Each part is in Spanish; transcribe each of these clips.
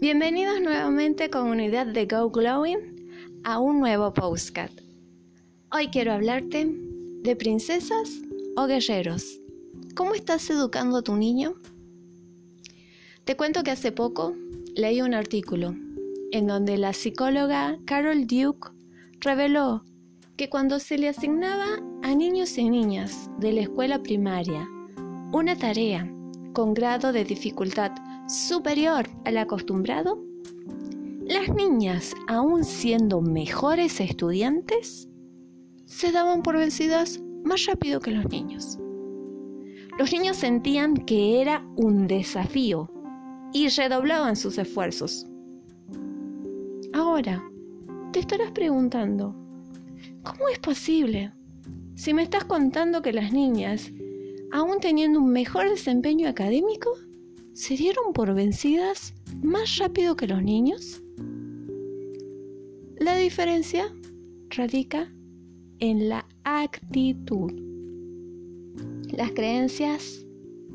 Bienvenidos nuevamente comunidad de Go Glowing a un nuevo postcard. Hoy quiero hablarte de princesas o guerreros. ¿Cómo estás educando a tu niño? Te cuento que hace poco leí un artículo en donde la psicóloga Carol Duke reveló que cuando se le asignaba a niños y niñas de la escuela primaria una tarea con grado de dificultad superior al acostumbrado, las niñas, aún siendo mejores estudiantes, se daban por vencidas más rápido que los niños. Los niños sentían que era un desafío y redoblaban sus esfuerzos. Ahora, te estarás preguntando, ¿cómo es posible? Si me estás contando que las niñas, aún teniendo un mejor desempeño académico, se dieron por vencidas más rápido que los niños? La diferencia radica en la actitud. Las creencias,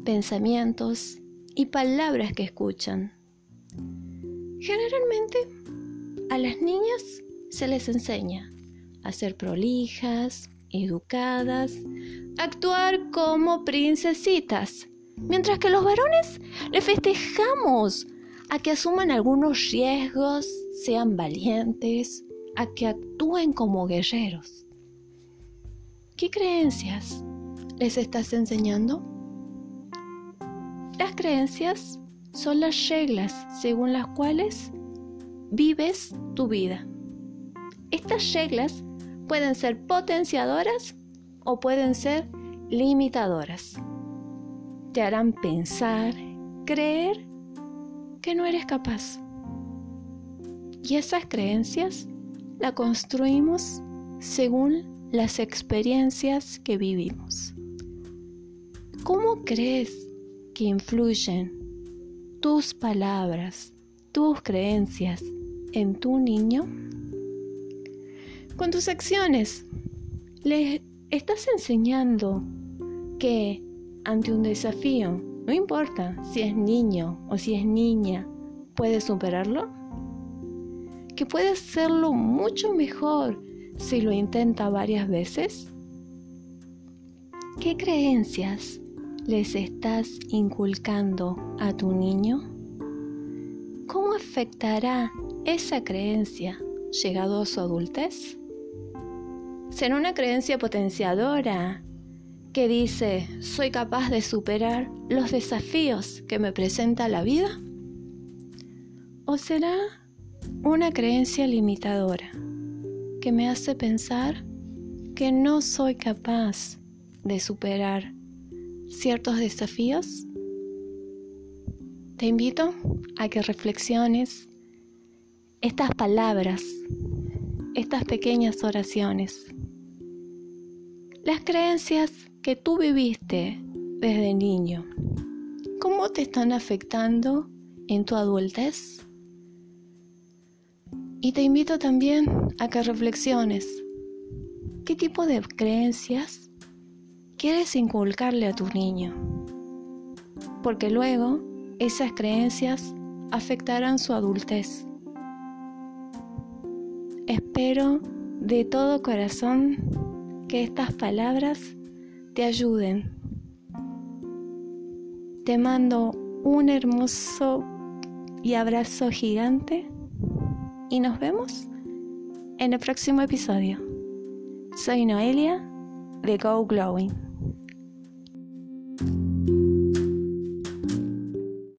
pensamientos y palabras que escuchan. Generalmente a las niñas se les enseña a ser prolijas, educadas, actuar como princesitas, mientras que los varones le festejamos a que asuman algunos riesgos, sean valientes, a que actúen como guerreros. ¿Qué creencias les estás enseñando? Las creencias son las reglas según las cuales vives tu vida. Estas reglas pueden ser potenciadoras o pueden ser limitadoras. Te harán pensar, creer que no eres capaz. Y esas creencias las construimos según las experiencias que vivimos. ¿Cómo crees que influyen tus palabras, tus creencias en tu niño? Con tus acciones, le estás enseñando que ante un desafío no importa si es niño o si es niña, ¿puedes superarlo? ¿Que puede hacerlo mucho mejor si lo intenta varias veces? ¿Qué creencias les estás inculcando a tu niño? ¿Cómo afectará esa creencia llegado a su adultez? ¿Será una creencia potenciadora que dice, soy capaz de superar los desafíos que me presenta la vida? ¿O será una creencia limitadora que me hace pensar que no soy capaz de superar ciertos desafíos? Te invito a que reflexiones estas palabras, estas pequeñas oraciones, las creencias que tú viviste desde niño, ¿cómo te están afectando en tu adultez? Y te invito también a que reflexiones qué tipo de creencias quieres inculcarle a tu niño, porque luego esas creencias afectarán su adultez. Espero de todo corazón que estas palabras te ayuden. Te mando un hermoso y abrazo gigante y nos vemos en el próximo episodio. Soy Noelia de Go Glowing.